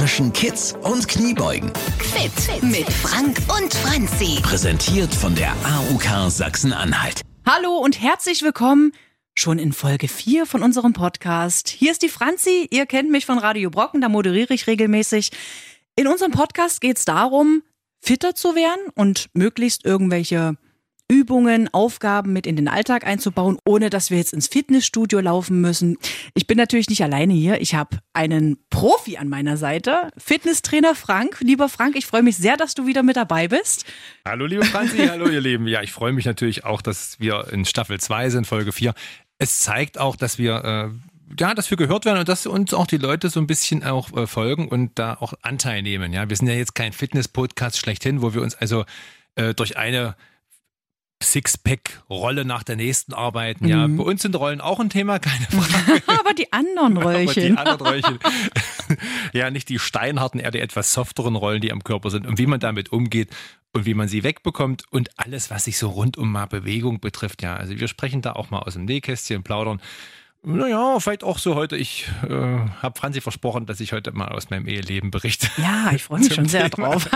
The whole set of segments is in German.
zwischen Kids und Kniebeugen. Fit mit Frank und Franzi. Präsentiert von der AUK Sachsen-Anhalt. Hallo und herzlich willkommen schon in Folge 4 von unserem Podcast. Hier ist die Franzi, ihr kennt mich von Radio Brocken, da moderiere ich regelmäßig. In unserem Podcast geht es darum, fitter zu werden und möglichst irgendwelche Übungen, Aufgaben mit in den Alltag einzubauen, ohne dass wir jetzt ins Fitnessstudio laufen müssen. Ich bin natürlich nicht alleine hier. Ich habe einen Profi an meiner Seite, Fitnesstrainer Frank. Lieber Frank, ich freue mich sehr, dass du wieder mit dabei bist. Hallo, liebe Franzi, hallo, ihr Lieben. Ja, ich freue mich natürlich auch, dass wir in Staffel 2 sind, Folge 4. Es zeigt auch, dass wir äh, ja, dass wir gehört werden und dass uns auch die Leute so ein bisschen auch äh, folgen und da auch Anteil nehmen. Ja, wir sind ja jetzt kein Fitness-Podcast schlechthin, wo wir uns also äh, durch eine Sixpack-Rolle nach der nächsten arbeiten. Ja, mhm. bei uns sind Rollen auch ein Thema, keine Frage. Aber die anderen Röllchen. Aber die anderen Röllchen. ja, nicht die steinharten, eher die etwas softeren Rollen, die am Körper sind und wie man damit umgeht und wie man sie wegbekommt und alles, was sich so rund um mal Bewegung betrifft. Ja, also wir sprechen da auch mal aus dem Nähkästchen, plaudern. Naja, vielleicht auch so heute. Ich äh, habe Franzi versprochen, dass ich heute mal aus meinem Eheleben berichte. Ja, ich freue mich schon sehr Thema. drauf.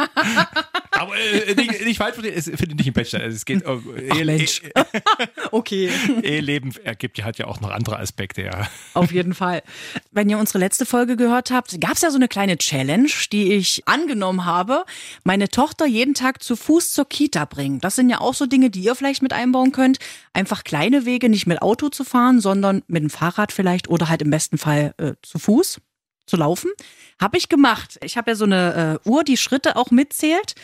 Aber äh, nicht, nicht falsch verstehen, es findet nicht im Bachelor. Also es geht um Ach, Ehe, Mensch. okay. Eheleben ergibt ja, hat ja auch noch andere Aspekte, ja. Auf jeden Fall. Wenn ihr unsere letzte Folge gehört habt, gab es ja so eine kleine Challenge, die ich angenommen habe, meine Tochter jeden Tag zu Fuß zur Kita bringen. Das sind ja auch so Dinge, die ihr vielleicht mit einbauen könnt. Einfach kleine Wege, nicht mit Auto zu fahren, sondern mit dem Fahrrad vielleicht oder halt im besten Fall äh, zu Fuß zu laufen. Habe ich gemacht. Ich habe ja so eine äh, Uhr, die Schritte auch mitzählt.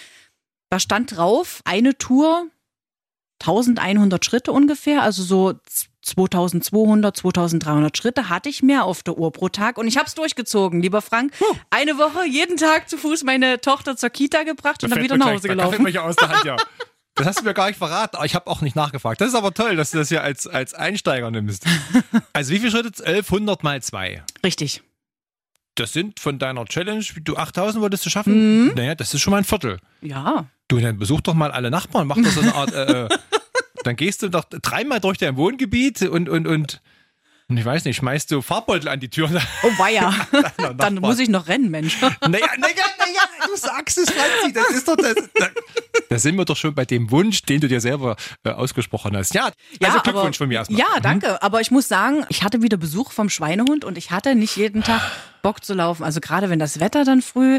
Da stand drauf, eine Tour 1100 Schritte ungefähr, also so 2200, 2300 Schritte hatte ich mehr auf der Uhr pro Tag und ich habe es durchgezogen, lieber Frank. Huh. Eine Woche jeden Tag zu Fuß meine Tochter zur Kita gebracht und dann wieder nach Hause gelaufen. Da aus der Hand, ja. Das hast du mir gar nicht verraten. Ich habe auch nicht nachgefragt. Das ist aber toll, dass du das hier als, als Einsteiger nimmst. Also wie viele Schritte? 1100 mal 2. Richtig. Das sind von deiner Challenge, du 8000 wolltest du schaffen? Mhm. Naja, das ist schon mal ein Viertel. Ja. Du, dann besuch doch mal alle Nachbarn, mach doch so eine Art, äh, äh dann gehst du doch dreimal durch dein Wohngebiet und, und, und, und ich weiß nicht, schmeißt du Farbbeutel an die Tür. Oh weia, dann muss ich noch rennen, Mensch. Naja, naja, naja, du sagst es, Franzi, das ist doch das. Da sind wir doch schon bei dem Wunsch, den du dir selber äh, ausgesprochen hast. Ja, also ja, Glückwunsch aber, von mir erstmal. Ja, danke. Mhm. Aber ich muss sagen, ich hatte wieder Besuch vom Schweinehund und ich hatte nicht jeden Tag Bock zu laufen. Also gerade wenn das Wetter dann früh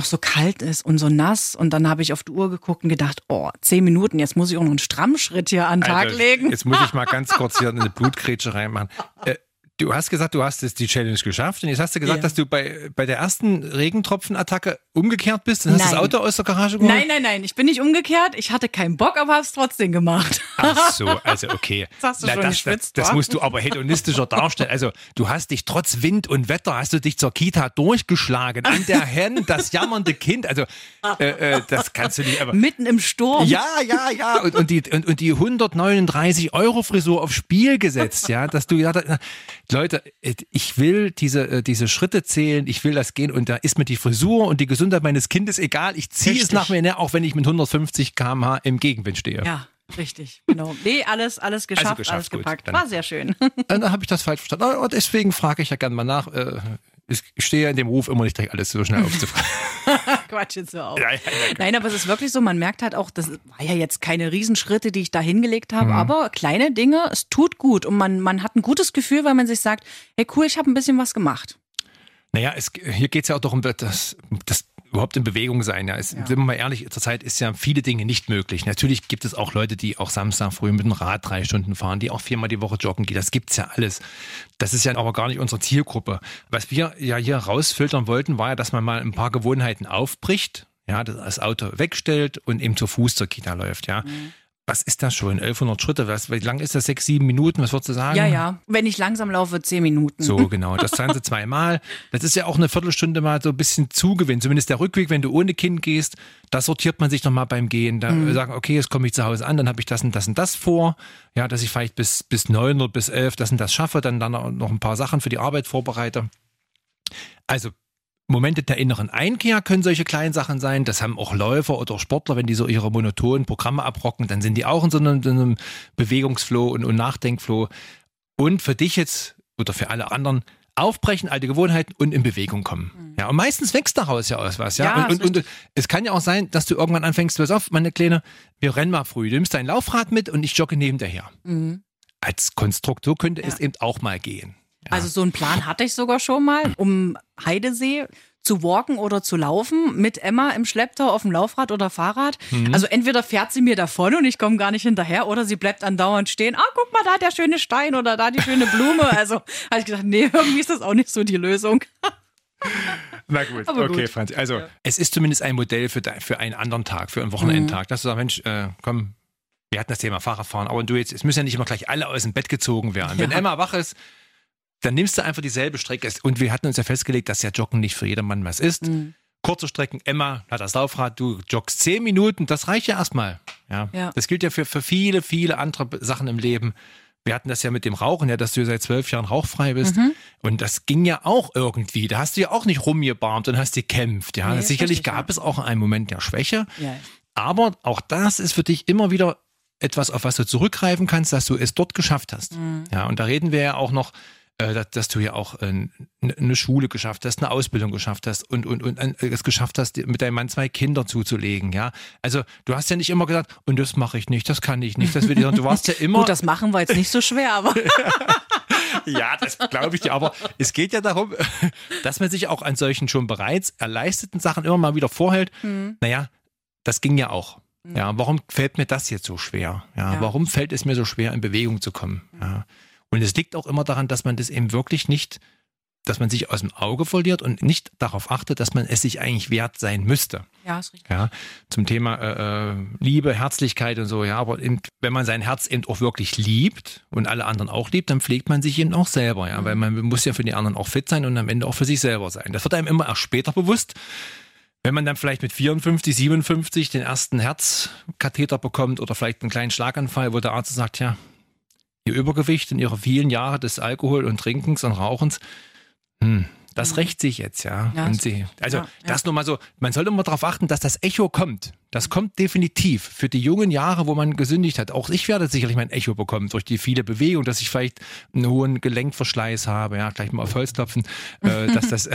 noch so kalt ist und so nass. Und dann habe ich auf die Uhr geguckt und gedacht, oh, zehn Minuten, jetzt muss ich auch noch einen Strammschritt hier an den Tag legen. Jetzt muss ich mal ganz kurz hier eine Blutgrätsche reinmachen. Äh, Du hast gesagt, du hast jetzt die Challenge geschafft und jetzt hast du gesagt, ja. dass du bei, bei der ersten Regentropfenattacke umgekehrt bist und hast nein. das Auto aus der Garage geholt? Nein, nein, nein, ich bin nicht umgekehrt. Ich hatte keinen Bock, aber habe es trotzdem gemacht. Ach so, also okay. Das hast du Na, schon das, das, das musst du aber hedonistischer darstellen. Also du hast dich trotz Wind und Wetter, hast du dich zur Kita durchgeschlagen. An der Hand, das jammernde Kind. Also äh, äh, das kannst du nicht. Aber Mitten im Sturm. Ja, ja, ja. Und, und, die, und, und die 139 Euro Frisur aufs Spiel gesetzt, ja, dass du hast, Leute, ich will diese, äh, diese Schritte zählen, ich will das gehen und da ist mir die Frisur und die Gesundheit meines Kindes egal. Ich ziehe es nach mir näher, auch wenn ich mit 150 km/h im Gegenwind stehe. Ja. Richtig, genau. Nee, alles, alles geschafft, also geschafft alles gepackt. Gut, War sehr schön. Dann habe ich das falsch verstanden. Und deswegen frage ich ja gerne mal nach. Äh, ich stehe ja in dem Ruf, immer nicht direkt alles so schnell aufzufragen. Quatsch jetzt so auf. Ja, ja, ja, Nein, aber es ist wirklich so, man merkt halt auch, das war ja jetzt keine Riesenschritte, die ich da hingelegt habe, mhm. aber kleine Dinge, es tut gut und man, man hat ein gutes Gefühl, weil man sich sagt, hey cool, ich habe ein bisschen was gemacht. Naja, es, hier geht es ja auch darum, das, das überhaupt in Bewegung sein. Ja, es, ja. sind wir mal ehrlich, zurzeit ist ja viele Dinge nicht möglich. Natürlich gibt es auch Leute, die auch Samstag früh mit dem Rad drei Stunden fahren, die auch viermal die Woche joggen gehen. Das gibt's ja alles. Das ist ja aber gar nicht unsere Zielgruppe. Was wir ja hier rausfiltern wollten, war ja, dass man mal ein paar Gewohnheiten aufbricht, ja, das Auto wegstellt und eben zu Fuß zur Kita läuft, ja. Mhm was ist das schon? 1100 Schritte? Was, wie lang ist das? Sechs, sieben Minuten? Was würdest du sagen? Ja, ja. Wenn ich langsam laufe, zehn Minuten. So, genau. Das Ganze zweimal. Das ist ja auch eine Viertelstunde mal so ein bisschen Zugewinn. Zumindest der Rückweg, wenn du ohne Kind gehst, da sortiert man sich nochmal beim Gehen. Da mhm. sagen, okay, jetzt komme ich zu Hause an, dann habe ich das und das und das vor. Ja, dass ich vielleicht bis, bis neun oder bis elf das und das schaffe, dann, dann noch ein paar Sachen für die Arbeit vorbereite. Also Momente der inneren Einkehr können solche kleinen Sachen sein. Das haben auch Läufer oder Sportler, wenn die so ihre monotonen Programme abrocken, dann sind die auch in so einem, so einem Bewegungsflow und, und Nachdenkflow. Und für dich jetzt oder für alle anderen aufbrechen, alte Gewohnheiten und in Bewegung kommen. Ja, und meistens wächst daraus ja aus was. Ja, Ja, und, und, und es kann ja auch sein, dass du irgendwann anfängst, pass auf, meine Kleine, wir rennen mal früh. Du nimmst dein Laufrad mit und ich jogge neben dir her. Als Konstrukt, so könnte es eben auch mal gehen. Ja. Also so einen Plan hatte ich sogar schon mal, um Heidesee zu walken oder zu laufen mit Emma im Schlepptau auf dem Laufrad oder Fahrrad. Mhm. Also entweder fährt sie mir davon und ich komme gar nicht hinterher oder sie bleibt andauernd stehen. Ah, guck mal, da der schöne Stein oder da die schöne Blume. Also habe ich gedacht, nee, irgendwie ist das auch nicht so die Lösung. Na gut, Aber okay, gut. Franzi. Also, es ist zumindest ein Modell für, für einen anderen Tag, für einen Wochenendtag. Dass du sagst, Mensch, äh, komm, wir hatten das Thema Fahrradfahren, aber du jetzt, es müssen ja nicht immer gleich alle aus dem Bett gezogen werden. Wenn Ja. Emma wach ist, dann nimmst du einfach dieselbe Strecke. Und wir hatten uns ja festgelegt, dass ja Joggen nicht für jedermann was ist. Mhm. Kurze Strecken, Emma hat das Laufrad, du joggst zehn Minuten, das reicht ja erstmal. Ja. Ja. Das gilt ja für, für viele, viele andere Sachen im Leben. Wir hatten das ja mit dem Rauchen, ja, dass du seit zwölf Jahren rauchfrei bist. Mhm. Und das ging ja auch irgendwie. Da hast du ja auch nicht rumgebarmt und hast gekämpft. Ja, Nee, sicherlich richtig, gab ja. es auch einen Moment der Schwäche. Ja. Aber auch das ist für dich immer wieder etwas, auf was du zurückgreifen kannst, dass du es dort geschafft hast. Mhm. Ja, und da reden wir ja auch noch, dass, dass du ja auch äh, eine Schule geschafft hast, eine Ausbildung geschafft hast und, und, und äh, es geschafft hast, mit deinem Mann zwei Kinder zuzulegen. Ja, also du hast ja nicht immer gesagt, und das mache ich nicht, das kann ich nicht, das will ich, du warst ja immer. Gut, das machen wir jetzt nicht so schwer, aber Ja, das glaube ich dir. Aber es geht ja darum, dass man sich auch an solchen schon bereits erleisteten Sachen immer mal wieder vorhält. Mhm. Naja, das ging ja auch. Ja, warum fällt mir das jetzt so schwer? Ja, Ja. warum fällt es mir so schwer, in Bewegung zu kommen? Ja. Und es liegt auch immer daran, dass man das eben wirklich nicht, dass man sich aus dem Auge verliert und nicht darauf achtet, dass man es sich eigentlich wert sein müsste. ja, ist richtig. Ja, zum Thema äh, äh, Liebe, Herzlichkeit und so, ja, aber eben, wenn man sein Herz eben auch wirklich liebt und alle anderen auch liebt, dann pflegt man sich eben auch selber, ja, weil man muss ja für die anderen auch fit sein und am Ende auch für sich selber sein. Das wird einem immer erst später bewusst, wenn man dann vielleicht mit 54, 57 den ersten Herzkatheter bekommt oder vielleicht einen kleinen Schlaganfall, wo der Arzt sagt, ja, ihr Übergewicht und ihre vielen Jahre des Alkohol und Trinkens und Rauchens, hm, das rächt sich jetzt, ja. Ja, sie, also Ja, ja. das nur mal so, man sollte immer darauf achten, dass das Echo kommt. Das kommt definitiv für die jungen Jahre, wo man gesündigt hat. Auch ich werde sicherlich mein Echo bekommen durch die viele Bewegung, dass ich vielleicht einen hohen Gelenkverschleiß habe, ja, gleich mal auf Holz klopfen, äh, dass das,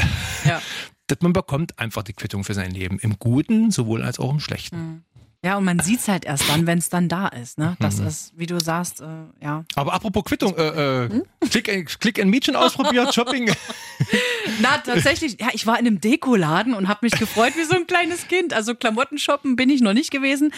Ja. dass man bekommt einfach die Quittung für sein Leben. Im Guten sowohl als auch im Schlechten. Ja, und man sieht's halt erst dann, wenn es dann da ist. Ne? Das Mhm. ist, wie du sagst, äh, ja. Aber apropos Quittung, äh, Hm? äh, Click, Click and schon ausprobiert, Shopping. Na, tatsächlich, ja, ich war in einem Dekoladen und habe mich gefreut wie so ein kleines Kind. Also Klamotten shoppen bin ich noch nicht gewesen.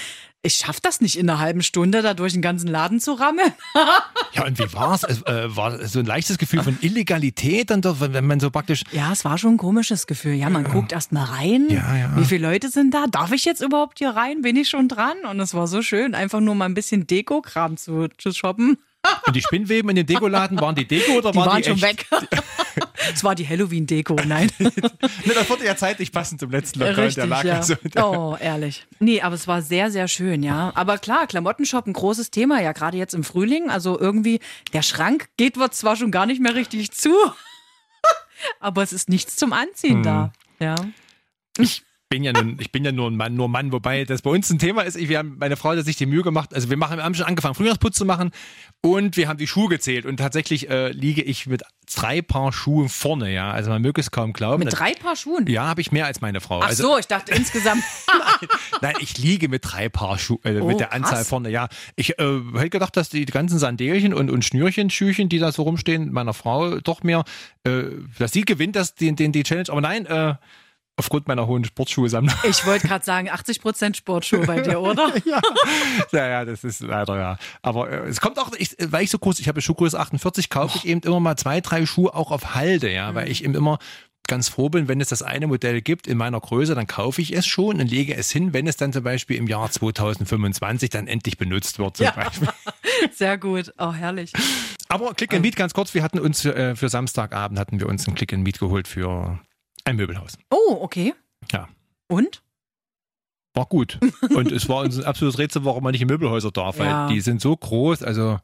Ich schaff das nicht in einer halben Stunde, da durch den ganzen Laden zu rammeln. Ja, und wie war's? Es äh, war so ein leichtes Gefühl von Illegalität dann doch, wenn man so praktisch Ja, es war schon ein komisches Gefühl. Ja, man guckt erst mal rein. Ja, ja. Wie viele Leute sind da? Darf ich jetzt überhaupt hier rein? Bin ich schon dran? Und es war so schön, einfach nur mal ein bisschen Deko-Kram zu, zu shoppen. Und die Spinnweben in den Dekoladen, waren die Deko oder Die waren, waren die schon echt? weg. Es war die Halloween-Deko, nein. Ne, das wurde ja zeitlich passend zum letzten Lokal. Richtig, der lag ja. also, Oh, ehrlich. Nee, aber es war sehr, sehr schön, ja. Aber klar, Klamottenshop ein großes Thema, ja, gerade jetzt im Frühling. Also irgendwie, der Schrank geht wird zwar schon gar nicht mehr richtig zu, aber es ist nichts zum Anziehen da. Ja. ich bin ja nun, ich bin ja nur ein Mann, nur Mann, wobei das bei uns ein Thema ist. Ich, wir haben, meine Frau hat sich die Mühe gemacht. Also wir machen, wir haben schon angefangen, Frühjahrsputz zu machen und wir haben die Schuhe gezählt und tatsächlich äh, liege ich mit drei Paar Schuhen vorne. Ja, also man möge es kaum glauben. Mit drei Paar Schuhen. ja, habe ich mehr als meine Frau. Ach also, so, ich dachte insgesamt. Nein, ich liege mit drei Paar Schuhe, äh, Oh, mit der Anzahl krass. vorne. Ja, ich äh, hätte gedacht, dass die ganzen Sandelchen und, und Schnürchen, Schüchen, die da so rumstehen, meiner Frau doch mehr, äh, dass sie gewinnt das, den, den, die Challenge. Aber nein, äh, aufgrund meiner hohen Sportschuhe-Sammlung. Ich wollte gerade sagen, 80 Prozent Sportschuhe bei dir, oder? ja. ja, ja, das ist leider ja. Aber äh, es kommt auch, ich, weil ich so groß, ich habe Schuhgröße 48, kaufe ich eben immer mal zwei, drei Schuhe auch auf Halde, ja, weil ich eben immer ganz froh bin, wenn es das eine Modell gibt in meiner Größe, dann kaufe ich es schon und lege es hin, wenn es dann zum Beispiel im Jahr 2025 dann endlich benutzt wird. Zum Ja. Beispiel. Sehr gut. Oh, herrlich. Aber Click and Meet ganz kurz, wir hatten uns äh, für Samstagabend hatten wir uns ein Click and Meet geholt für ein Möbelhaus. Oh, okay. Ja. Und? War gut. Und es war uns ein absolutes Rätsel, warum man nicht in Möbelhäuser darf, weil Ja. die sind so groß, also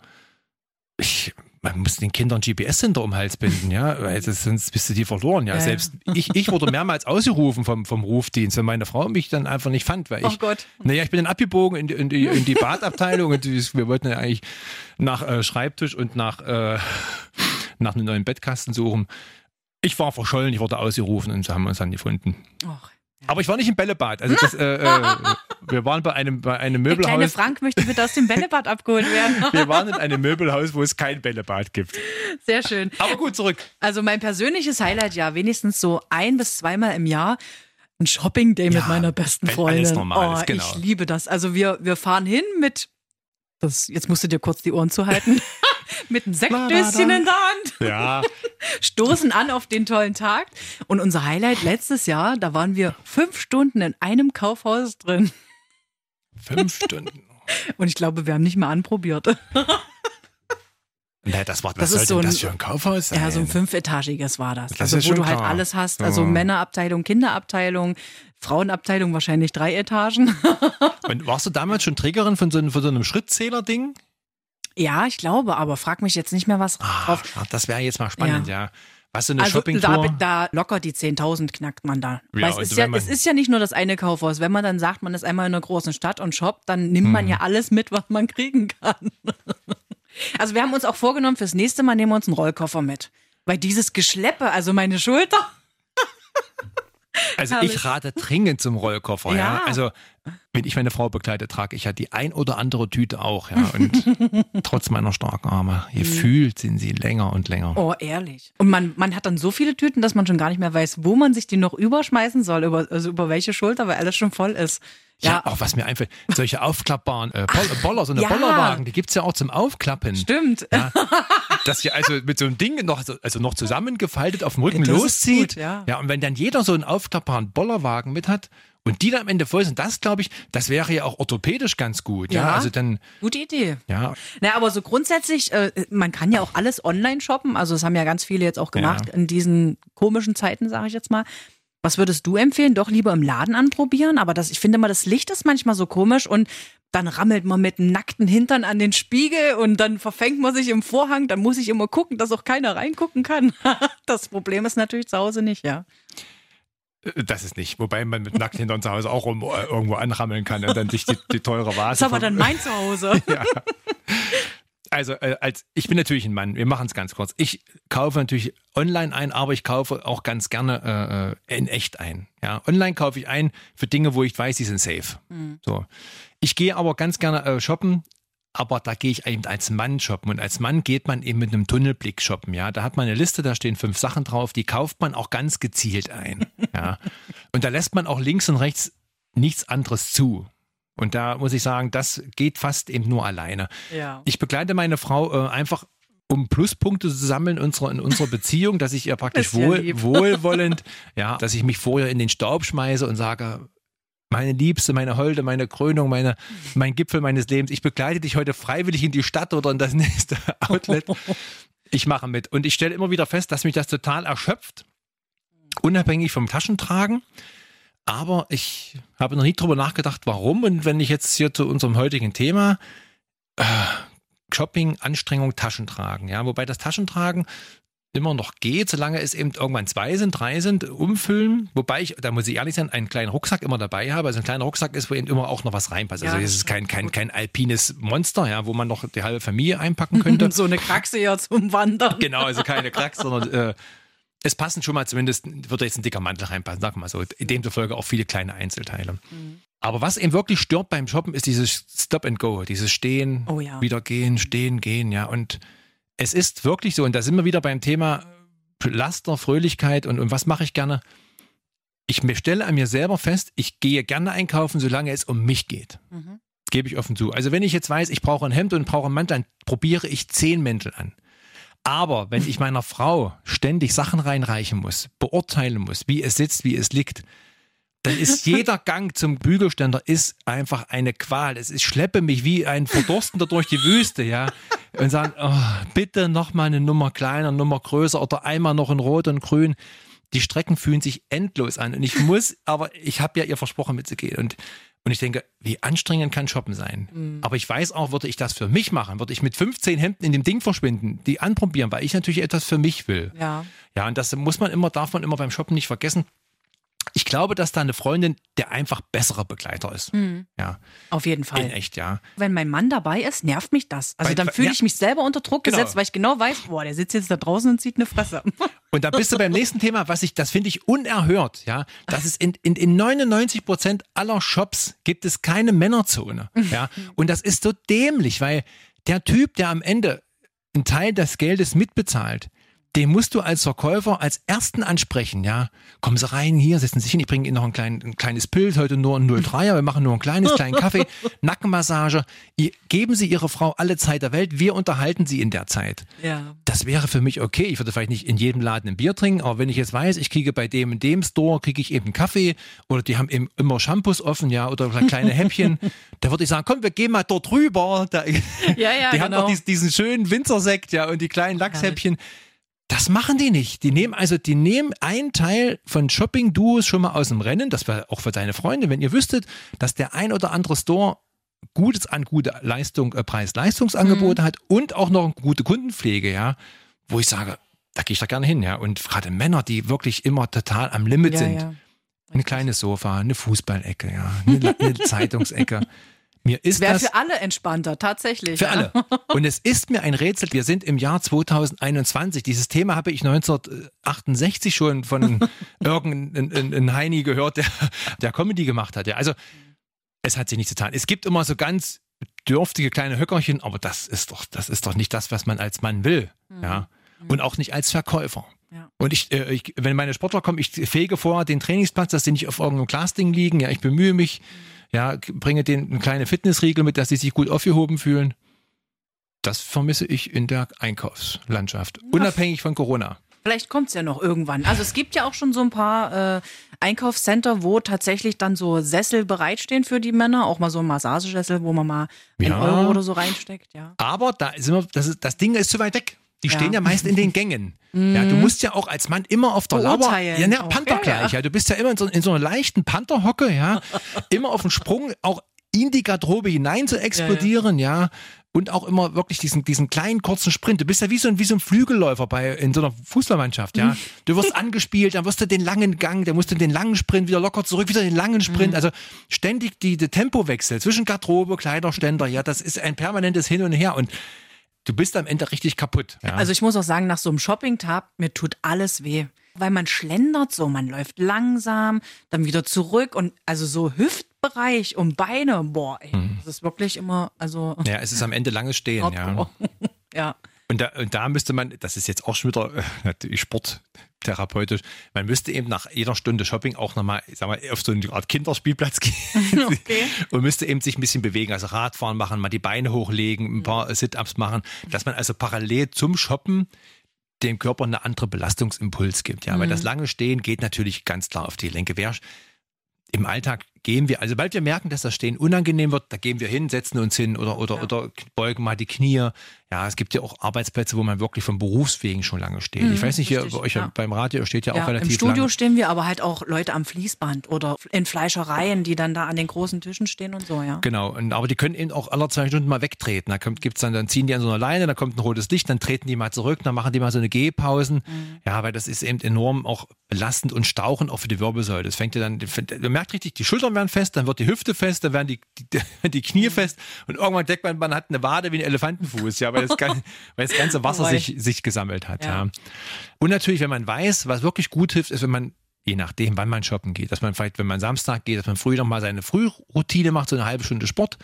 ich, man muss den Kindern GPS-Sender um den Hals binden, ja, weil das, sonst bist du die verloren, ja. Ja, ja. Selbst ich, ich wurde mehrmals ausgerufen vom, vom Rufdienst, weil meine Frau mich dann einfach nicht fand, weil Oh ich, Gott. naja, ich bin dann abgebogen in die, in die, in die Badabteilung und wir wollten ja eigentlich nach äh, Schreibtisch und nach, äh, nach einem neuen Bettkasten suchen. Ich war verschollen, ich wurde ausgerufen und sie haben uns dann gefunden. Och. Aber ich war nicht im Bällebad. Also das, äh, äh, wir waren bei einem, bei einem Der kleine Möbelhaus. Frank möchte bitte aus dem Bällebad abgeholt werden. Wir waren in einem Möbelhaus, wo es kein Bällebad gibt. Sehr schön. Aber gut, zurück. Also mein persönliches Highlight ja, wenigstens so ein bis zweimal im Jahr. Ein Shopping Day mit Ja, meiner besten Freundin. alles normal oh, genau. Ich liebe das. Also wir, wir fahren hin mit, das, jetzt musst du dir kurz die Ohren zuhalten, mit einem Sektdöschen in der Hand, Ja, stoßen an auf den tollen Tag. Und unser Highlight letztes Jahr, da waren wir fünf Stunden in einem Kaufhaus drin. fünf Stunden. Und ich glaube, wir haben nicht mal anprobiert. Nee, das war, was Das soll ist so denn das ein- für ein Kaufhaus sein? Ja, so ein fünfetagiges war das. Das also wo du halt klar. alles hast. Also. Männerabteilung, Kinderabteilung, Frauenabteilung wahrscheinlich drei Etagen. Und warst du damals schon Trägerin von so einem, von so einem Schrittzähler-Ding? Ja, ich glaube, aber frag mich jetzt nicht mehr was Ah, drauf. das wäre jetzt mal spannend, ja. Was so eine Also da, Shoppingtour? da locker die 10.000 knackt man da. Ja, Weil es, und ist ja, man- es ist ja nicht nur das eine Kaufhaus. Wenn man dann sagt, man ist einmal in einer großen Stadt und shoppt, dann nimmt man Hm. ja alles mit, was man kriegen kann. Also wir haben uns auch vorgenommen, fürs nächste Mal nehmen wir uns einen Rollkoffer mit. Weil dieses Geschleppe, also meine Schulter, Also ich rate dringend zum Rollkoffer, ja. Ja. Also wenn ich meine Frau begleite, trage ich ja die ein oder andere Tüte auch, ja. Und trotz meiner starken Arme, gefühlt sind sie länger und länger. Oh, ehrlich. Und man, man hat dann so viele Tüten, dass man schon gar nicht mehr weiß, wo man sich die noch überschmeißen soll, über, also über welche Schulter, weil alles schon voll ist. Ja, Ja, auch was mir einfällt, solche aufklappbaren äh, Boll Boller, so eine ja. Bollerwagen, die gibt's ja auch zum Aufklappen. stimmt. Ja, dass sie also mit so einem Ding noch, so- also noch zusammengefaltet auf dem Rücken Das loszieht. gut, ja. ja, und wenn dann jeder so einen aufklappbaren Bollerwagen mit hat und die dann am Ende voll sind, das glaube ich, das wäre ja auch orthopädisch ganz gut. Ja, Ja. also dann, Gute Idee. ja, Na, aber so grundsätzlich, äh, man kann ja auch alles online shoppen. Also das haben ja ganz viele jetzt auch gemacht Ja. in diesen komischen Zeiten, sage ich jetzt mal. Was würdest du empfehlen? Doch lieber im Laden anprobieren. Aber das, ich finde mal, das Licht ist manchmal so komisch und dann rammelt man mit nackten Hintern an den Spiegel und dann verfängt man sich im Vorhang. Dann muss ich immer gucken, dass auch keiner reingucken kann. das Problem ist natürlich zu Hause nicht, ja. Äh, das ist nicht. Wobei man mit nackt hintern zu Hause auch rum, äh, irgendwo anrammeln kann und dann sich die, die teure Das Vase. ist aber dann mein Zuhause. Also äh, als ich bin natürlich ein Mann. Wir machen es ganz kurz. Ich kaufe natürlich online ein, aber ich kaufe auch ganz gerne äh, äh, in echt ein. Ja, online kaufe ich ein für Dinge, wo ich weiß, die sind safe. So, ich gehe aber ganz gerne äh, shoppen. Aber da gehe ich eben als Mann shoppen. Und als Mann geht man eben mit einem Tunnelblick shoppen. Ja, da hat man eine Liste, da stehen fünf Sachen drauf, die kauft man auch ganz gezielt ein. Ja, und da lässt man auch links und rechts nichts anderes zu. Und da muss ich sagen, das geht fast eben nur alleine. Ja. Ich begleite meine Frau äh, einfach, um Pluspunkte zu sammeln in unserer, in unserer Beziehung, dass ich ihr praktisch ja wohl, lieb. wohlwollend, ja, dass ich mich vorher in den Staub schmeiße und sage, meine Liebste, meine Holde, meine Krönung, meine, mein Gipfel meines Lebens, ich begleite dich heute freiwillig in die Stadt oder in das nächste Outlet. Ich mache mit. Und ich stelle immer wieder fest, dass mich das total erschöpft, unabhängig vom Taschentragen. Aber ich habe noch nie drüber nachgedacht, warum. Und wenn ich jetzt hier zu unserem heutigen Thema äh, Shopping, Anstrengung, Taschentragen, ja, wobei das Taschentragen immer noch geht, solange es eben irgendwann zwei sind, drei sind, umfüllen. Wobei ich, da muss ich ehrlich sein, einen kleinen Rucksack immer dabei habe. Also ein kleiner Rucksack ist, wo eben immer auch noch was reinpasst. Also Ja, es das ist kein, kein, kein alpines Monster, ja, wo man noch die halbe Familie einpacken könnte. so eine Kraxe ja zum Wandern. Genau, also keine Cracks, sondern äh, es passen schon mal zumindest, würde jetzt ein dicker Mantel reinpassen, sag mal so. In demzufolge auch viele kleine Einzelteile. Aber was eben wirklich stört beim Shoppen, ist dieses Stop and Go, dieses Stehen, Oh ja. wieder gehen, stehen, gehen, ja. Und es ist wirklich so, und da sind wir wieder beim Thema Laster, Fröhlichkeit und, und was mache ich gerne? Ich stelle an mir selber fest, ich gehe gerne einkaufen, solange es um mich geht. Mhm. Gebe ich offen zu. Also wenn ich jetzt weiß, ich brauche ein Hemd und brauche einen Mantel, dann probiere ich zehn Mäntel an. Aber wenn ich meiner Frau ständig Sachen reinreichen muss, beurteilen muss, wie es sitzt, wie es liegt, dann ist jeder Gang zum Bügelständer ist einfach eine Qual. Es ist, ich schleppe mich wie ein Verdurstender durch die Wüste, ja. Und sagen, oh, bitte noch mal eine Nummer kleiner, Nummer größer oder einmal noch in Rot und Grün. Die Strecken fühlen sich endlos an. Und ich muss, aber ich habe ja ihr versprochen mitzugehen. Und, und ich denke, wie anstrengend kann Shoppen sein. Aber ich weiß auch, würde ich das für mich machen, würde ich mit 15 Hemden in dem Ding verschwinden, die anprobieren, weil ich natürlich etwas für mich will. Ja. Ja, und das muss man immer, darf man immer beim Shoppen nicht vergessen. Ich glaube, dass da eine Freundin der einfach bessere Begleiter ist. Ja, Auf jeden in Fall. echt, ja. Wenn mein Mann dabei ist, nervt mich das. Also Weil- dann fühle ja. ich mich selber unter Druck Genau. gesetzt, weil ich genau weiß, boah, der sitzt jetzt da draußen und zieht eine Fresse. Und da bist du beim nächsten Thema, was ich, das finde ich unerhört, ja. Das ist in, in, in 99 Prozent aller Shops gibt es keine Männerzone, ja. Und das ist so dämlich, weil der Typ, der am Ende einen Teil des Geldes mitbezahlt, den musst du als Verkäufer als ersten ansprechen, ja. Kommen Sie rein, hier, setzen Sie sich hin, ich bringe Ihnen noch ein, klein, ein kleines Bild, heute nur ein 03er, wir machen nur ein kleines, kleinen Kaffee, Nackenmassage. Geben Sie Ihre Frau alle Zeit der Welt, wir unterhalten Sie in der Zeit Ja. das wäre für mich okay. Ich würde vielleicht nicht in jedem Laden ein Bier trinken, aber wenn ich jetzt weiß, ich kriege bei dem und dem Store, kriege ich eben einen Kaffee oder die haben eben immer Shampoos offen, ja, oder kleine Häppchen, da würde ich sagen, komm, wir gehen mal dort rüber. Da, Ja, ja, die haben genau. auch diesen, diesen schönen Winzersekt, ja, und die kleinen Lachshäppchen. Das machen die nicht. Die nehmen also, die nehmen einen Teil von Shopping-Duos schon mal aus dem Rennen. Das wäre auch für deine Freunde, wenn ihr wüsstet, dass der ein oder andere Store Gutes an gute Leistung, äh, Preis-Leistungsangebote Mhm. hat und auch noch eine gute Kundenpflege, ja, wo ich sage, da gehe ich da gerne hin, ja. Und gerade Männer, die wirklich immer total am Limit Ja, sind. ja. Ein kleines Sofa, eine Fußballecke, ja, eine, eine Zeitungsecke. Mir ist Wäre für alle entspannter, tatsächlich. für ja. alle. Und es ist mir ein Rätsel. Wir sind im Jahr 2021. Dieses Thema habe ich 1968 schon von irgendeinem Heini gehört, der, der Comedy gemacht hat. Ja, also es hat sich nichts getan. Es gibt immer so ganz dürftige kleine Höckerchen, aber das ist doch, das ist doch nicht das, was man als Mann will. Ja. Und auch nicht als Verkäufer. Ja. Und ich, äh, ich, wenn meine Sportler kommen, ich fege vor den Trainingsplatz, dass sie nicht auf irgendeinem Glasding liegen. Ja, ich bemühe mich, ja, bringe denen eine kleine Fitnessriegel mit, dass sie sich gut aufgehoben fühlen. Das vermisse ich in der Einkaufslandschaft. Unabhängig von Corona. Vielleicht kommt's ja noch irgendwann. Also es gibt ja auch schon so ein paar äh, Einkaufscenter, wo tatsächlich dann so Sessel bereitstehen für die Männer. Auch mal so ein Massagesessel, wo man mal einen Ja. Euro oder so reinsteckt. Ja. Aber da sind wir, das, ist, das Ding ist zu weit weg. Die Ja. Mhm. stehen ja meist in den Gängen. Ja, du musst ja auch als Mann immer auf der Lauer. Ja, ne, auch. Panther Ja, gleich. ja. Ja. Du bist ja immer in so, in so einer leichten Pantherhocke, ja. immer auf dem Sprung, auch in die Garderobe hinein zu explodieren, ja. Und auch immer wirklich diesen, diesen kleinen kurzen Sprint. Du bist ja wie so ein, wie so ein Flügelläufer bei, in so einer Fußballmannschaft, Mhm. ja. Du wirst angespielt, dann wirst du den langen Gang, dann musst du den langen Sprint wieder locker zurück, wieder den langen Sprint. Mhm. Also ständig die, die Tempowechsel zwischen Garderobe, Kleiderständer, ja, das ist ein permanentes Hin und Her. Und du bist am Ende richtig kaputt. Ja. Also ich muss auch sagen, nach so einem Shopping-Tag, mir tut alles weh. Weil man schlendert so, man läuft langsam, dann wieder zurück und also so Hüftbereich und Beine, boah, ey, Mhm. das ist wirklich immer, also ja, es ist am Ende langes Stehen, ja. Ja. Und da, und da müsste man, das ist jetzt auch schon wieder äh, natürlich sporttherapeutisch, man müsste eben nach jeder Stunde Shopping auch nochmal, ich sag mal, auf so eine Art Kinderspielplatz gehen Okay. und müsste eben sich ein bisschen bewegen, also Radfahren machen, mal die Beine hochlegen, ein paar Sit-Ups machen, dass man also parallel zum Shoppen dem Körper eine andere Belastungsimpuls gibt. Ja, weil das lange Stehen geht natürlich ganz klar auf die Gelenke. Wer im Alltag gehen wir, also sobald wir merken, dass das Stehen unangenehm wird, da gehen wir hin, setzen uns hin oder, oder, oder beugen mal die Knie. Ja, es gibt ja auch Arbeitsplätze, wo man wirklich vom Berufswegen schon lange steht. ich weiß nicht, hier richtig, bei euch ja. beim Radio steht ja, Ja, auch relativ Im Studio lange. stehen wir aber halt auch Leute am Fließband oder in Fleischereien, die dann da an den großen Tischen stehen und so, ja. Genau, und, aber die können eben auch alle zwei Stunden mal wegtreten. Da kommt, gibt's dann, dann ziehen die an so einer Leine, da kommt ein rotes Licht, dann treten die mal zurück, dann machen die mal so eine Gehpausen. Mhm. Ja, weil das ist eben enorm auch belastend und stauchend auch für die Wirbelsäule. Das fängt ja dann, man merkt richtig, die Schultern werden fest, dann wird die Hüfte fest, dann werden die, die, die Knie Mhm. fest und irgendwann denkt man, man hat eine Wade wie ein Elefantenfuß, ja, weil das, gan- weil das ganze Wasser sich, sich gesammelt hat. Ja. Ja. Und natürlich, wenn man weiß, was wirklich gut hilft, ist, wenn man je nachdem, wann man shoppen geht, dass man vielleicht, wenn man Samstag geht, dass man früh noch mal seine Frühroutine macht, so eine halbe Stunde Sport,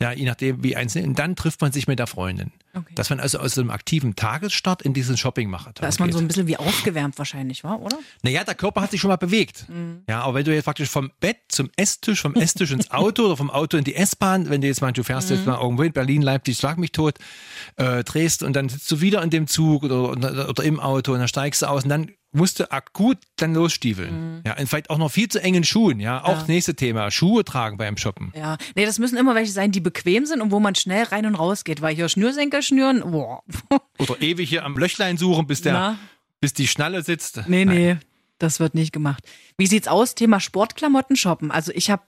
ja, je nachdem, wie eins, und dann trifft man sich mit der Freundin. Okay. Dass man also aus einem aktiven Tagesstart in diesen Shopping-Marathon Da ist man geht. so ein bisschen wie aufgewärmt wahrscheinlich, wa? oder? Naja, der Körper hat sich schon mal bewegt. Mhm. Ja, aber wenn du jetzt praktisch vom Bett zum Esstisch, vom Esstisch ins Auto oder vom Auto in die S-Bahn, wenn du jetzt mal, du fährst Mhm. jetzt mal irgendwo in Berlin, Leipzig, schlag mich tot, äh, drehst und dann sitzt du wieder in dem Zug oder, oder, oder im Auto und dann steigst du aus und dann musst du akut dann losstiefeln. Ja, und vielleicht auch noch viel zu engen Schuhen. Ja, auch Mhm. Ja. nächste Thema. Schuhe tragen beim Shoppen. Ja. Nee, das müssen immer welche sein, die bequem sind und wo man schnell rein und raus geht, weil hier Schnürsenkel schnüren, boah. Oder ewig hier am Löchlein suchen, bis der, Na? bis die Schnalle sitzt. Nee, Nein. nee, das wird nicht gemacht. Wie sieht's aus? Thema Sportklamotten shoppen. Also ich habe,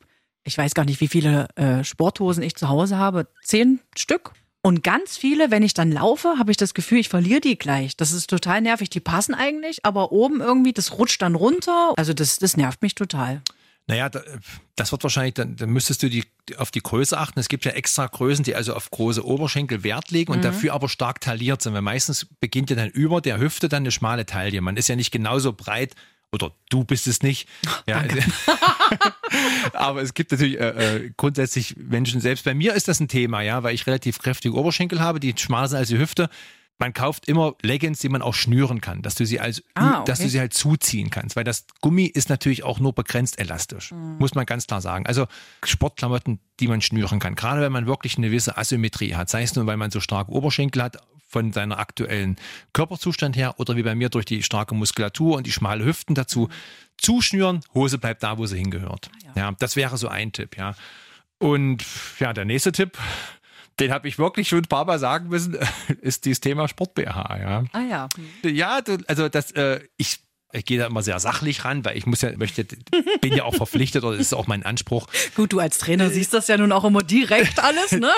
ich weiß gar nicht, wie viele äh, Sporthosen ich zu Hause habe. Zehn Stück. Und ganz viele, wenn ich dann laufe, habe ich das Gefühl, ich verliere die gleich. Das ist total nervig. Die passen eigentlich, aber oben irgendwie, das rutscht dann runter. Also das, das nervt mich total. Naja, da, das wird wahrscheinlich, dann, dann müsstest du die, auf die Größe achten. Es gibt ja extra Größen, die also auf große Oberschenkel Wert legen und dafür aber stark tailliert sind. Weil meistens beginnt ja dann über der Hüfte dann eine schmale Taille. Man ist ja nicht genauso breit oder du bist es nicht. Ja, aber es gibt natürlich äh, äh, grundsätzlich Menschen, selbst bei mir ist das ein Thema, ja, weil ich relativ kräftige Oberschenkel habe, die schmaler sind als die Hüfte. Man kauft immer Leggings, die man auch schnüren kann, dass du sie als, Ah, dass du okay. sie halt zuziehen kannst, weil das Gummi ist natürlich auch nur begrenzt elastisch, muss man ganz klar sagen. Also Sportklamotten, die man schnüren kann, gerade wenn man wirklich eine gewisse Asymmetrie hat, sei es nur, weil man so starke Oberschenkel hat von seiner aktuellen Körperzustand her oder wie bei mir durch die starke Muskulatur und die schmale Hüften dazu zuschnüren, Hose bleibt da, wo sie hingehört. ja. das wäre so ein Tipp, ja. Und ja, der nächste Tipp, den habe ich wirklich schon ein paar Mal sagen müssen, ist dieses Thema Sport-BH, ja. Ah ja. Ja, also das, äh, ich, ich gehe da immer sehr sachlich ran, weil ich muss ja, möchte, bin ja auch verpflichtet oder das ist auch mein Anspruch. Gut, du als Trainer siehst das ja nun auch immer direkt alles, ne?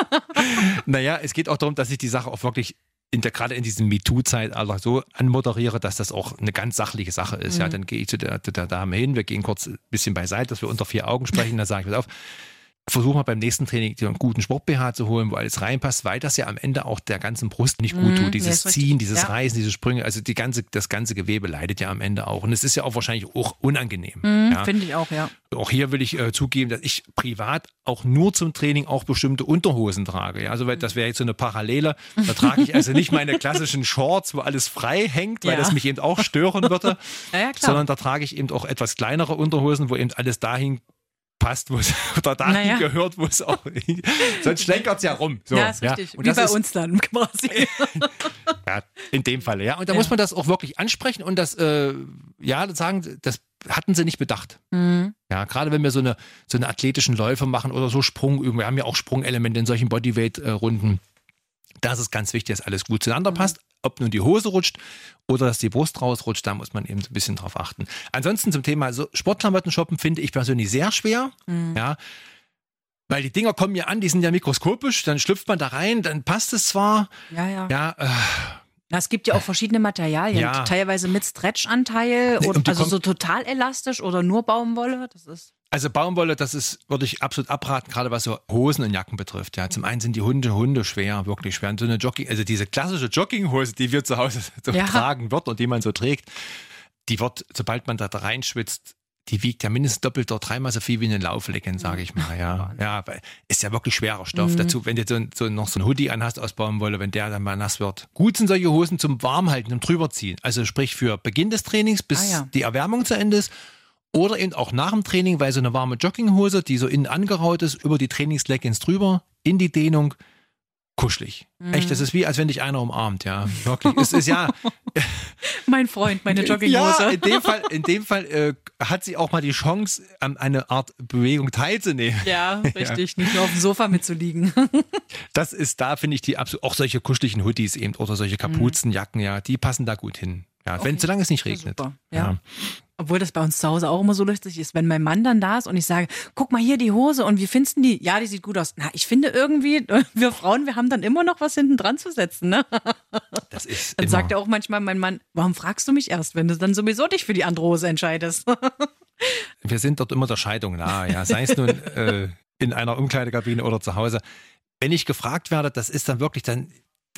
Naja, es geht auch darum, dass ich die Sache auch wirklich in der, gerade in diesem MeToo-Zeitalter so anmoderiere, dass das auch eine ganz sachliche Sache ist. Ja, dann gehe ich zu der, zu der Dame hin, wir gehen kurz ein bisschen beiseite, dass wir unter vier Augen sprechen, dann sage ich, pass auf, versuch mal beim nächsten Training dir einen guten Sport-BH zu holen, wo alles reinpasst, weil das ja am Ende auch der ganzen Brust nicht gut tut. nee, Dieses richtig. Ziehen, dieses Ja. Reißen, diese Sprünge, also die ganze, das ganze Gewebe leidet ja am Ende auch. Und es ist ja auch wahrscheinlich auch unangenehm. ja. Finde ich auch, ja. Auch hier will ich äh, zugeben, dass ich privat auch nur zum Training auch bestimmte Unterhosen trage. Ja, also weil das wäre jetzt so eine Parallele. Da trage ich also nicht meine klassischen Shorts, wo alles frei hängt, weil Ja. das mich eben auch stören würde, Ja, ja, sondern da trage ich eben auch etwas kleinere Unterhosen, wo eben alles dahin passt, wo es oder dahin Naja. gehört, wo es auch sonst schlenkert es ja rum. So, ja, ist richtig. Und Wie bei ist, uns dann quasi. ja, in dem Falle, ja. Und da Ja. muss man das auch wirklich ansprechen und das, äh, ja, sagen, das hatten sie nicht bedacht. Mhm. Ja, gerade wenn wir so eine, so eine athletischen Läufe machen oder so Sprungübungen, wir haben ja auch Sprungelemente in solchen Bodyweight-Runden. Da ist es ganz wichtig, dass alles gut zueinander passt. Ob nun die Hose rutscht oder dass die Brust rausrutscht, da muss man eben so ein bisschen drauf achten. Ansonsten zum Thema so Sportklamotten shoppen finde ich persönlich sehr schwer. Ja. Weil die Dinger kommen ja an, die sind ja mikroskopisch, dann schlüpft man da rein, dann passt es zwar. Ja, ja. Ja, äh, es gibt ja auch verschiedene Materialien, Ja. teilweise mit Stretch-Anteil, Nee, oder, also so total elastisch oder nur Baumwolle. Das ist Also Baumwolle, das ist, würde ich absolut abraten, gerade was so Hosen und Jacken betrifft. Ja, zum einen sind die Hunde, Hunde schwer, wirklich schwer. Und so eine Jogging, also diese klassische Jogginghose, die wir zu Hause so Ja. tragen wird und die man so trägt, die wird, sobald man da reinschwitzt, die wiegt ja mindestens doppelt oder dreimal so viel wie eine Lauflegging, sage ich mal. Ja, ja, weil ist ja wirklich schwerer Stoff. Dazu, wenn du so, so noch so ein Hoodie anhast aus Baumwolle, wenn der dann mal nass wird. Gut sind solche Hosen zum Warmhalten und drüberziehen. Also sprich für Beginn des Trainings, bis Ah, ja. die Erwärmung zu Ende ist. Oder eben auch nach dem Training, weil so eine warme Jogginghose, die so innen angeraut ist, über die Trainingsleggings drüber, in die Dehnung, kuschelig. Echt, das ist wie, als wenn dich einer umarmt, ja. Wirklich. es ist ja, mein Freund, meine Jogginghose. ja, in dem Fall, in dem Fall äh, hat sie auch mal die Chance, an eine Art Bewegung teilzunehmen. Ja, richtig. Nicht nur auf dem Sofa mitzuliegen. Das ist da, finde ich, die absolut, auch solche kuscheligen Hoodies eben oder solche Kapuzenjacken, ja, die passen da gut hin. Ja, wenn, solange es nicht Ja, regnet. super. Ja. Obwohl das bei uns zu Hause auch immer so lustig ist, wenn mein Mann dann da ist und ich sage, guck mal hier die Hose und wie findest du die? Ja, die sieht gut aus. Na, ich finde irgendwie, wir Frauen, wir haben dann immer noch was hinten dran zu setzen, ne? Das ist Dann immer, sagt er auch manchmal mein Mann, warum fragst du mich erst, wenn du dann sowieso dich für die andere Hose entscheidest? wir sind dort immer der Scheidung nahe, ja. Sei es nun äh, in einer Umkleidekabine oder zu Hause. Wenn ich gefragt werde, das ist dann wirklich dann,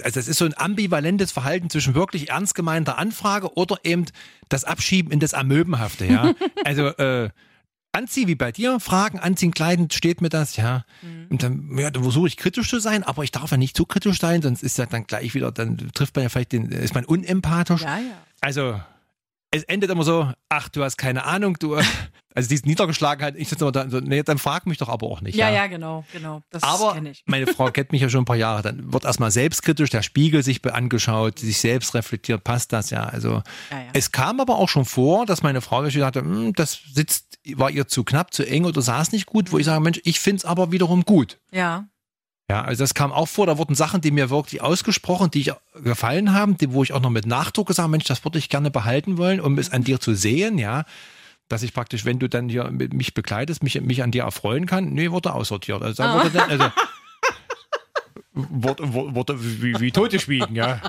also es ist so ein ambivalentes Verhalten zwischen wirklich ernst gemeinter Anfrage oder eben das Abschieben in das Amöbenhafte, ja. Also äh, anziehen wie bei dir, Fragen, anziehen, kleiden, steht mir das, ja. Und dann, ja, dann versuche ich kritisch zu sein, aber ich darf ja nicht zu kritisch sein, sonst ist ja dann gleich wieder, dann trifft man ja vielleicht den, ist man unempathisch. ja, ja. Also, es endet immer so, ach, du hast keine Ahnung, du, also diese Niedergeschlagenheit, ich sitze immer da, so, nee, dann frag mich doch aber auch nicht. Ja, ja, genau, genau. Das Aber meine Frau kennt mich ja schon ein paar Jahre, dann wird erstmal selbstkritisch der Spiegel sich angeschaut, sich selbst reflektiert, passt das ja. Also Ja, ja. es kam aber auch schon vor, dass meine Frau sagte, "Hm, das sitzt, war ihr zu knapp, zu eng oder saß nicht gut, wo ich sage, Mensch, ich finde es aber wiederum gut. Ja. Ja, also das kam auch vor, da wurden Sachen, die mir wirklich ausgesprochen, die ich gefallen haben, die, wo ich auch noch mit Nachdruck gesagt habe, Mensch, das würde ich gerne behalten wollen, um es an dir zu sehen, ja. Dass ich praktisch, wenn du dann hier mit mich begleitest, mich, mich an dir erfreuen kann, nee, wurde aussortiert. Also, da wurde dann, also wurde, wurde wie, wie Tote schwiegen, ja.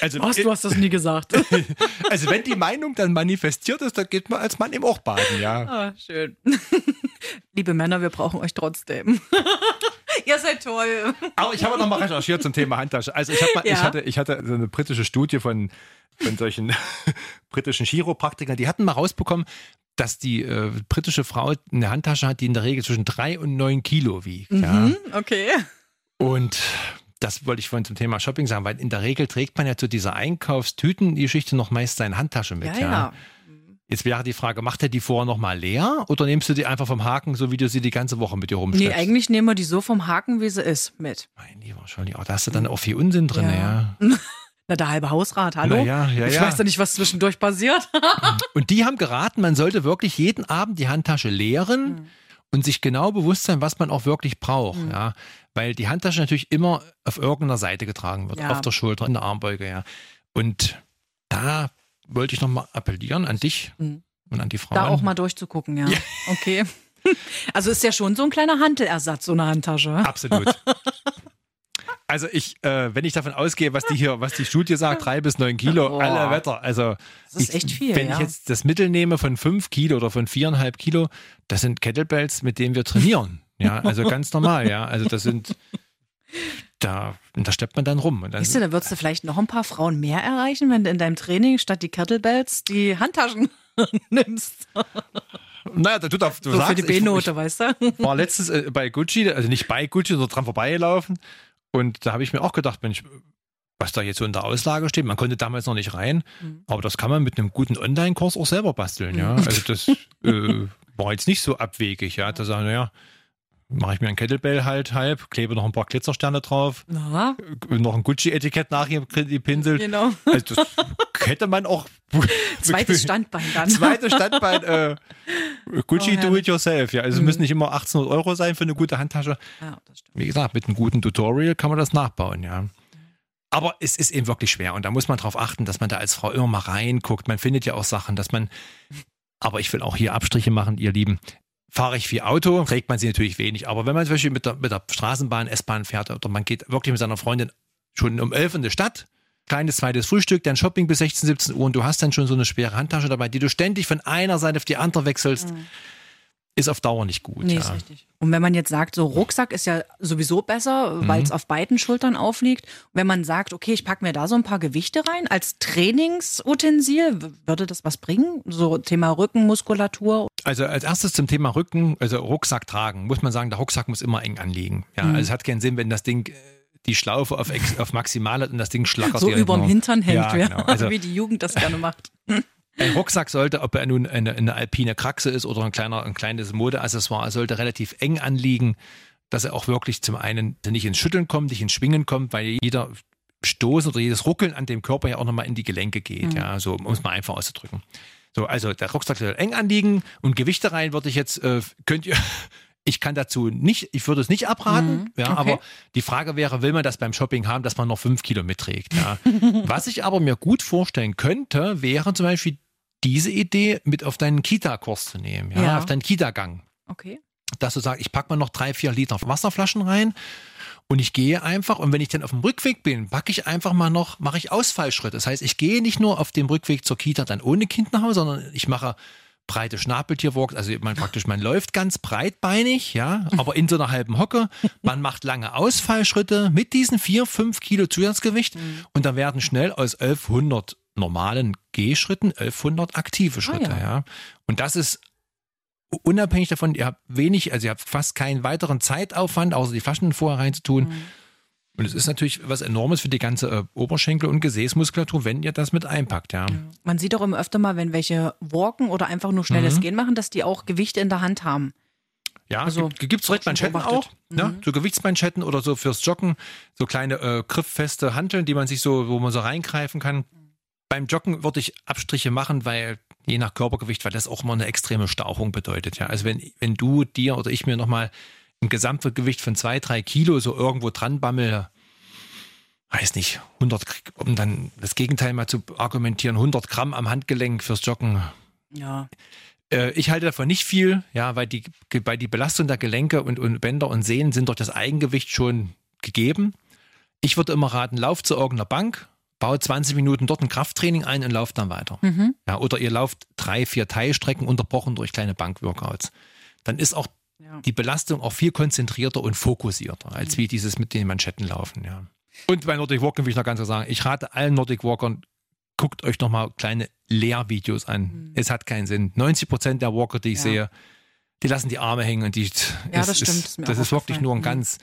Also, Was, du hast das nie gesagt. also wenn die Meinung dann manifestiert ist, dann geht man als Mann im auch baden, ja. Ah, schön. Liebe Männer, wir brauchen euch trotzdem. Ihr seid toll. Aber ich habe noch mal recherchiert zum Thema Handtasche. Also ich, mal, ja. ich, hatte, ich hatte so eine britische Studie von, von solchen britischen Chiropraktikern, die hatten mal rausbekommen, dass die äh, britische Frau eine Handtasche hat, die in der Regel zwischen drei und neun Kilo wiegt. Mhm, ja. Okay. Und das wollte ich vorhin zum Thema Shopping sagen, weil in der Regel trägt man ja zu dieser Einkaufstüten-Geschichte noch meist seine Handtasche mit. Ja, ja. ja. Jetzt wäre die Frage, macht er die vorher nochmal leer oder nimmst du die einfach vom Haken, so wie du sie die ganze Woche mit dir rumschleppst? Nee, eigentlich nehmen wir die so vom Haken, wie sie ist, mit. Mein lieber Scholli, oh, da hast du dann auch viel Unsinn drin, ja. ja. Na, der halbe Hausrat, hallo? Na ja, ja, ich ja. weiß ja nicht, was zwischendurch passiert. und die haben geraten, man sollte wirklich jeden Abend die Handtasche leeren mhm. und sich genau bewusst sein, was man auch wirklich braucht. Mhm. Ja. Weil die Handtasche natürlich immer auf irgendeiner Seite getragen wird, auf der Schulter, in der Armbeuge, ja. Und da wollte ich nochmal appellieren an dich mhm. und an die Frauen. Da auch mal durchzugucken, ja. ja. Okay. Also ist ja schon so ein kleiner Handelersatz, so eine Handtasche. Absolut. Also ich, äh, wenn ich davon ausgehe, was die hier, was die Studie sagt, drei bis neun Kilo, Boah. alle Wetter. Also das ist ich, echt viel. Wenn ja. ich jetzt das Mittel nehme von fünf Kilo oder von viereinhalb Kilo, das sind Kettlebells, mit denen wir trainieren. Ja, also ganz normal, ja. Also das sind, da, da steppt man dann rum. Und dann, Siehst du, da würdest du vielleicht noch ein paar Frauen mehr erreichen, wenn du in deinem Training statt die Kettlebells die Handtaschen nimmst. Naja, du, du, du so sagst, für die B-Note, weißt du? war letztens äh, bei Gucci, also nicht bei Gucci, sondern dran vorbeigelaufen und da habe ich mir auch gedacht, Mensch, was da jetzt so in der Auslage steht, man konnte damals noch nicht rein, mhm. aber das kann man mit einem guten Online-Kurs auch selber basteln, ja. Mhm. Also das äh, war jetzt nicht so abwegig, ja. Da sagen, naja, mache ich mir ein Kettlebell halt halb, klebe noch ein paar Glitzersterne drauf, Aha. noch ein Gucci-Etikett nachgepinselt. Genau. Also das hätte man auch. Zweites Standbein dann. Zweites Standbein, äh, Gucci oh, do it yourself. Ja, also mhm. es müssen nicht immer 1800 Euro sein für eine gute Handtasche. Ja, Wie gesagt, mit einem guten Tutorial kann man das nachbauen, ja. Aber es ist eben wirklich schwer und da muss man darauf achten, dass man da als Frau immer mal reinguckt. Man findet ja auch Sachen, dass man, aber ich will auch hier Abstriche machen, ihr Lieben fahre ich viel Auto, trägt man sie natürlich wenig. Aber wenn man zum Beispiel mit der, mit der Straßenbahn, S-Bahn fährt oder man geht wirklich mit seiner Freundin schon um 11 in die Stadt, kleines zweites Frühstück, dann Shopping bis 16, 17 Uhr und du hast dann schon so eine schwere Handtasche dabei, die du ständig von einer Seite auf die andere wechselst. Mhm ist auf Dauer nicht gut. Nee, ja. ist richtig. Und wenn man jetzt sagt, so Rucksack ist ja sowieso besser, mhm. weil es auf beiden Schultern aufliegt. wenn man sagt, okay, ich packe mir da so ein paar Gewichte rein als Trainingsutensil, würde das was bringen? So Thema Rückenmuskulatur? Also als erstes zum Thema Rücken, also Rucksack tragen, muss man sagen, der Rucksack muss immer eng anliegen. Ja, mhm. also es hat keinen Sinn, wenn das Ding äh, die Schlaufe auf, auf maximal hat und das Ding schlackert. So überm Hintern hängt, ja, genau. also, wie die Jugend das gerne macht. Ein Rucksack sollte, ob er nun eine, eine alpine Kraxe ist oder ein, kleiner, ein kleines Modeaccessoire, sollte relativ eng anliegen, dass er auch wirklich zum einen nicht ins Schütteln kommt, nicht ins Schwingen kommt, weil jeder Stoß oder jedes Ruckeln an dem Körper ja auch nochmal in die Gelenke geht, mhm. ja, so um es mal einfach auszudrücken. So, also der Rucksack soll eng anliegen und Gewichte rein würde ich jetzt, äh, könnt ihr, ich kann dazu nicht, ich würde es nicht abraten, mhm, ja, okay. aber die Frage wäre, will man das beim Shopping haben, dass man noch fünf Kilo mitträgt? Ja. Was ich aber mir gut vorstellen könnte, wäre zum Beispiel diese Idee mit auf deinen Kita-Kurs zu nehmen, ja, ja. auf deinen Kita-Gang. Okay. Dass du sagst, ich packe mal noch drei, vier Liter Wasserflaschen rein und ich gehe einfach und wenn ich dann auf dem Rückweg bin, packe ich einfach mal noch, mache ich Ausfallschritte. Das heißt, ich gehe nicht nur auf dem Rückweg zur Kita dann ohne Kind nach Hause, sondern ich mache breite Schnabeltierwalks, also man praktisch, man läuft ganz breitbeinig, ja, aber in so einer halben Hocke. Man macht lange Ausfallschritte mit diesen vier, fünf Kilo Zusatzgewicht mhm. und dann werden schnell aus 1100 normalen Gehschritten 1100 aktive Schritte. Ah, ja. ja. Und das ist unabhängig davon, ihr habt wenig, also ihr habt fast keinen weiteren Zeitaufwand, außer die Flaschen vorher reinzutun. Mhm. Und es ist natürlich was Enormes für die ganze äh, Oberschenkel- und Gesäßmuskulatur, wenn ihr das mit einpackt, ja. Man sieht auch immer öfter mal, wenn welche walken oder einfach nur schnelles mhm. Gehen machen, dass die auch Gewichte in der Hand haben. Ja, also gibt es Manschetten auch, ne? mhm. so Gewichtsmanschetten oder so fürs Joggen, so kleine äh, grifffeste Hanteln, die man sich so, wo man so reingreifen kann. Beim Joggen würde ich Abstriche machen, weil je nach Körpergewicht, weil das auch immer eine extreme Stauchung bedeutet. Ja, also wenn, wenn du dir oder ich mir nochmal ein Gesamtgewicht von zwei, drei Kilo so irgendwo dran bammel, weiß nicht, 100, um dann das Gegenteil mal zu argumentieren, 100 Gramm am Handgelenk fürs Joggen. Ja. Äh, ich halte davon nicht viel, ja, weil die, weil die Belastung der Gelenke und, und Bänder und Sehnen sind durch das Eigengewicht schon gegeben. Ich würde immer raten, lauft zu irgendeiner Bank, baut 20 Minuten dort ein Krafttraining ein und lauft dann weiter. Mhm. Ja, oder ihr lauft drei, vier Teilstrecken unterbrochen durch kleine Bankworkouts. Dann ist auch Ja. die Belastung auch viel konzentrierter und fokussierter, als wie dieses mit den Manschetten laufen. Ja. Und bei Nordic Walking will ich noch ganz klar sagen, ich rate allen Nordic Walkern, guckt euch nochmal kleine Lehrvideos an. Es hat keinen Sinn. 90 Prozent der Walker, die ich Ja. sehe, die lassen die Arme hängen und die. Ja, es das stimmt, Ist, ist mir das ist wirklich nur ein Mhm. ganz.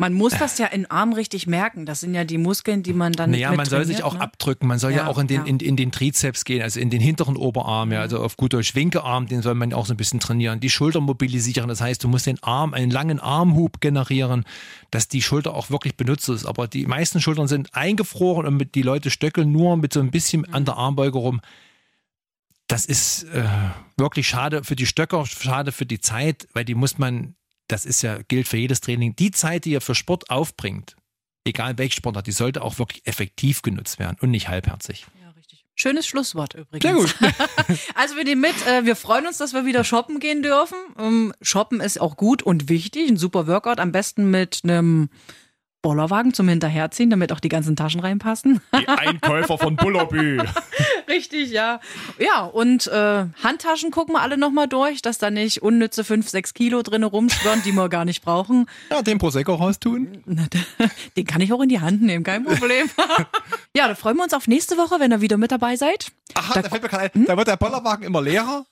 Man muss das ja in Arm richtig merken. Das sind ja die Muskeln, die man dann. Naja, man soll sich auch ne? abdrücken. Man soll ja, Ja, auch in den, ja. in, in den Trizeps gehen, also in den hinteren Oberarm, ja, also auf gut Deutsch Winkearm, den soll man auch so ein bisschen trainieren. Die Schulter mobilisieren. Das heißt, du musst den Arm, einen langen Armhub generieren, dass die Schulter auch wirklich benutzt ist. Aber die meisten Schultern sind eingefroren und die Leute stöckeln nur mit so ein bisschen Mhm. an der Armbeuge rum. Das ist äh, wirklich schade für die Stöcker, schade für die Zeit, weil die muss man, das ist ja, gilt für jedes Training, die Zeit, die ihr für Sport aufbringt, egal welche Sportart, die sollte auch wirklich effektiv genutzt werden und nicht halbherzig. Ja, richtig. Schönes Schlusswort übrigens. Sehr gut. Also wir nehmen mit, äh, wir freuen uns, dass wir wieder shoppen gehen dürfen. Ähm, shoppen ist auch gut und wichtig. Ein super Workout, am besten mit einem Bollerwagen zum Hinterherziehen, damit auch die ganzen Taschen reinpassen. Die Einkäufer von Bullerbü. Richtig, ja. Ja, und äh, Handtaschen gucken wir alle nochmal durch, dass da nicht unnütze 5, 6 Kilo drin rumschwirren, die wir gar nicht brauchen. Ja, den Prosecco raustun. Na, Den kann ich auch in die Hand nehmen, kein Problem. ja, da freuen wir uns auf nächste Woche, wenn ihr wieder mit dabei seid. Aha, da, fällt mir gerade ein, da wird der Bollerwagen immer leerer,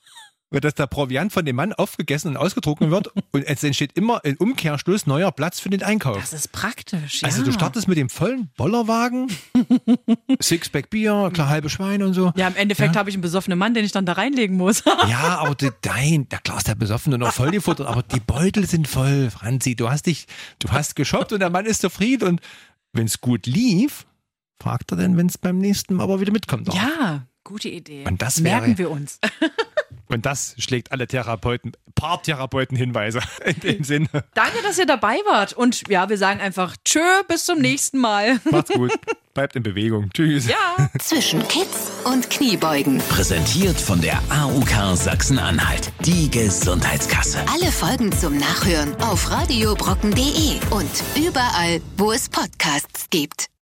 weil das der Proviant von dem Mann aufgegessen und ausgetrunken wird und es entsteht immer im Umkehrschluss neuer Platz für den Einkauf. Das ist praktisch. Also ja. du startest mit dem vollen Bollerwagen, Sixpack Bier, klar halbe Schwein und so. Ja, im Endeffekt habe ich einen besoffenen Mann, den ich dann da reinlegen muss. Ja, aber die, nein, der Glas der besoffen und noch voll gefuttert, aber die Beutel sind voll. Franzi, du hast dich, du hast geshoppt und der Mann ist zufrieden und wenn es gut lief, fragt er denn, wenn es beim nächsten Mal aber wieder mitkommt. ja, gute Idee. Und das wäre- merken wir uns. Und das schlägt alle Therapeuten, Paartherapeuten Hinweise in dem Sinne. Danke, dass ihr dabei wart. Und ja, wir sagen einfach Tschö, bis zum nächsten Mal. Macht's gut, bleibt in Bewegung. Tschüss. Ja. Zwischen Kids und Kniebeugen. Präsentiert von der AUK Sachsen-Anhalt. Die Gesundheitskasse. Alle Folgen zum Nachhören auf radiobrocken.de und überall, wo es Podcasts gibt.